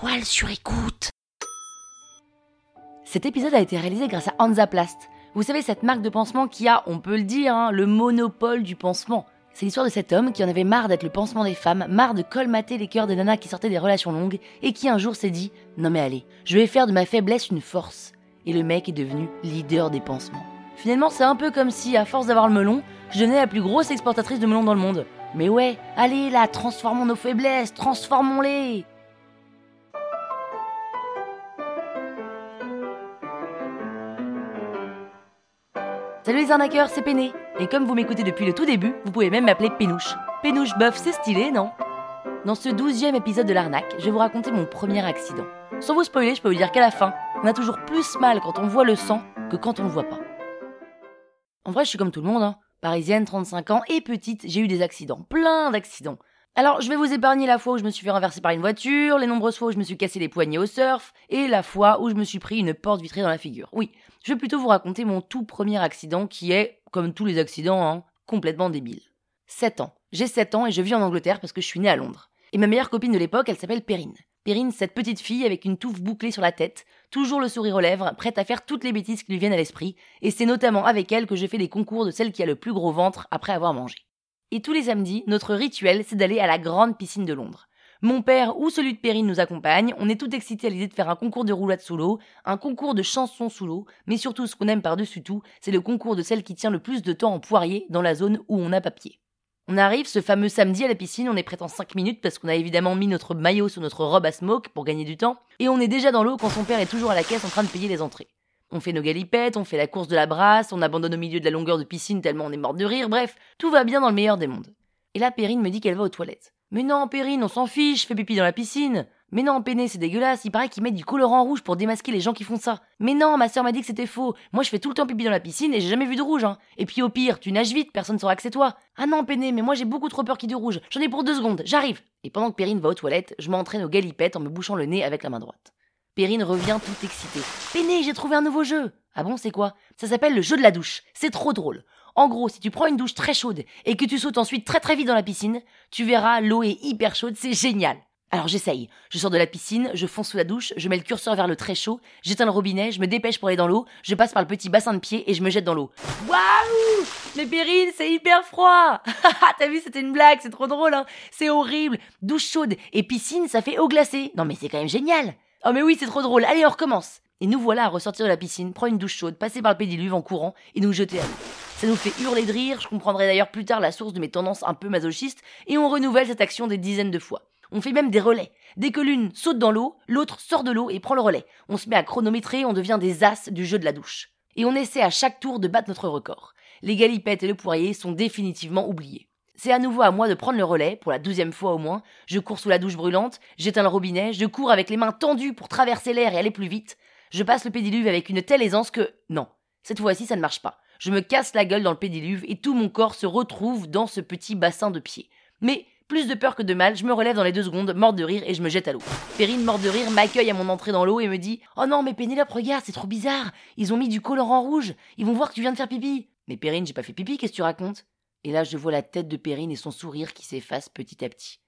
toile sur écoute. Cet épisode a été réalisé grâce à Hansaplast. Vous savez, cette marque de pansement qui a, on peut le dire, hein, le monopole du pansement. C'est l'histoire de cet homme qui en avait marre d'être le pansement des femmes, marre de colmater les cœurs des nanas qui sortaient des relations longues, et qui un jour s'est dit Non mais allez, je vais faire de ma faiblesse une force. Et le mec est devenu leader des pansements. Finalement, c'est un peu comme si, à force d'avoir le melon, je devenais la plus grosse exportatrice de melon dans le monde. Mais ouais, allez là, transformons nos faiblesses, transformons-les Salut les arnaqueurs, c'est Péné. Et comme vous m'écoutez depuis le tout début, vous pouvez même m'appeler Pénouche. Pénouche boeuf, c'est stylé, non? Dans ce douzième épisode de l'arnaque, je vais vous raconter mon premier accident. Sans vous spoiler, je peux vous dire qu'à la fin, on a toujours plus mal quand on voit le sang que quand on le voit pas. En vrai, je suis comme tout le monde, hein. Parisienne, 35 ans et petite, j'ai eu des accidents, plein d'accidents. Alors, je vais vous épargner la fois où je me suis fait renverser par une voiture, les nombreuses fois où je me suis cassé les poignets au surf, et la fois où je me suis pris une porte vitrée dans la figure. Oui, je vais plutôt vous raconter mon tout premier accident qui est, comme tous les accidents, hein, complètement débile. 7 ans. J'ai 7 ans et je vis en Angleterre parce que je suis née à Londres. Et ma meilleure copine de l'époque, elle s'appelle Perrine. Perrine, cette petite fille avec une touffe bouclée sur la tête, toujours le sourire aux lèvres, prête à faire toutes les bêtises qui lui viennent à l'esprit, et c'est notamment avec elle que je fais les concours de celle qui a le plus gros ventre après avoir mangé. Et tous les samedis, notre rituel, c'est d'aller à la grande piscine de Londres. Mon père ou celui de Perrine nous accompagne, on est tout excités à l'idée de faire un concours de roulade sous l'eau, un concours de chansons sous l'eau, mais surtout ce qu'on aime par-dessus tout, c'est le concours de celle qui tient le plus de temps en poirier dans la zone où on a papier. On arrive ce fameux samedi à la piscine, on est prêt en 5 minutes parce qu'on a évidemment mis notre maillot sur notre robe à smoke pour gagner du temps, et on est déjà dans l'eau quand son père est toujours à la caisse en train de payer les entrées. On fait nos galipettes, on fait la course de la brasse, on abandonne au milieu de la longueur de piscine tellement on est mort de rire, bref, tout va bien dans le meilleur des mondes. Et là, Perrine me dit qu'elle va aux toilettes. Mais non, Perrine, on s'en fiche, fais pipi dans la piscine. Mais non, Péné, c'est dégueulasse, il paraît qu'ils mettent du colorant rouge pour démasquer les gens qui font ça. Mais non, ma sœur m'a dit que c'était faux. Moi, je fais tout le temps pipi dans la piscine et j'ai jamais vu de rouge, hein. Et puis au pire, tu nages vite, personne saura que c'est toi. Ah non, Péné, mais moi j'ai beaucoup trop peur qu'il y ait du rouge. J'en ai pour deux secondes, j'arrive. Et pendant que Perrine va aux toilettes, je m'entraîne aux galipettes en me bouchant le nez avec la main droite. Perrine revient tout excitée. Péné, j'ai trouvé un nouveau jeu. Ah bon, c'est quoi Ça s'appelle le jeu de la douche. C'est trop drôle. En gros, si tu prends une douche très chaude et que tu sautes ensuite très très vite dans la piscine, tu verras, l'eau est hyper chaude, c'est génial. Alors j'essaye. Je sors de la piscine, je fonce sous la douche, je mets le curseur vers le très chaud, j'éteins le robinet, je me dépêche pour aller dans l'eau, je passe par le petit bassin de pied et je me jette dans l'eau. Waouh Mais Périne, c'est hyper froid T'as vu, c'était une blague, c'est trop drôle, hein C'est horrible Douche chaude et piscine, ça fait eau glacée. Non mais c'est quand même génial Oh mais oui, c'est trop drôle, allez on recommence Et nous voilà à ressortir de la piscine, prendre une douche chaude, passer par le pédiluve en courant et nous jeter à l'eau. Ça nous fait hurler de rire, je comprendrai d'ailleurs plus tard la source de mes tendances un peu masochistes, et on renouvelle cette action des dizaines de fois. On fait même des relais. Dès que l'une saute dans l'eau, l'autre sort de l'eau et prend le relais. On se met à chronométrer, on devient des as du jeu de la douche. Et on essaie à chaque tour de battre notre record. Les galipettes et le poirier sont définitivement oubliés. C'est à nouveau à moi de prendre le relais, pour la douzième fois au moins. Je cours sous la douche brûlante, j'éteins le robinet, je cours avec les mains tendues pour traverser l'air et aller plus vite. Je passe le pédiluve avec une telle aisance que... Non, cette fois-ci ça ne marche pas. Je me casse la gueule dans le pédiluve et tout mon corps se retrouve dans ce petit bassin de pied. Mais plus de peur que de mal, je me relève dans les deux secondes, morte de rire, et je me jette à l'eau. Perrine, morte de rire, m'accueille à mon entrée dans l'eau et me dit Oh non, mais Pénélope, regarde, c'est trop bizarre. Ils ont mis du colorant rouge. Ils vont voir que tu viens de faire pipi. Mais Perrine, j'ai pas fait pipi, qu'est-ce que tu racontes? Et là, je vois la tête de Perrine et son sourire qui s'efface petit à petit.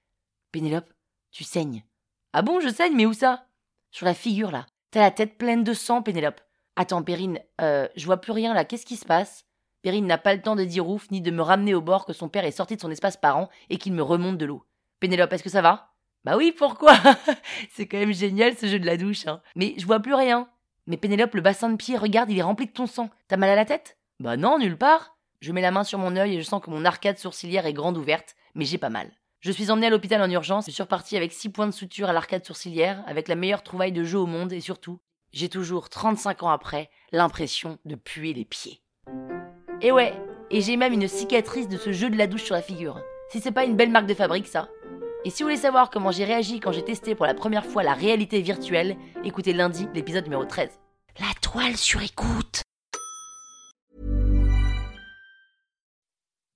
Pénélope, tu saignes. Ah bon, je saigne, mais où ça? Sur la figure, là. T'as la tête pleine de sang, Pénélope. Attends, Perrine, euh, je vois plus rien là, qu'est-ce qui se passe? Perrine n'a pas le temps de dire ouf, ni de me ramener au bord que son père est sorti de son espace parent et qu'il me remonte de l'eau. Pénélope, est-ce que ça va? Bah oui, pourquoi? C'est quand même génial ce jeu de la douche, hein. Mais je vois plus rien. Mais Pénélope, le bassin de pied, regarde, il est rempli de ton sang. T'as mal à la tête? Bah non, nulle part. Je mets la main sur mon œil et je sens que mon arcade sourcilière est grande ouverte, mais j'ai pas mal. Je suis emmenée à l'hôpital en urgence et suis repartie avec six points de suture à l'arcade sourcilière, avec la meilleure trouvaille de jeu au monde et surtout, j'ai toujours, 35 ans après, l'impression de puer les pieds. Et ouais, et j'ai même une cicatrice de ce jeu de la douche sur la figure. Si c'est pas une belle marque de fabrique, ça. Et si vous voulez savoir comment j'ai réagi quand j'ai testé pour la première fois la réalité virtuelle, écoutez lundi l'épisode numéro 13. La toile sur écoute.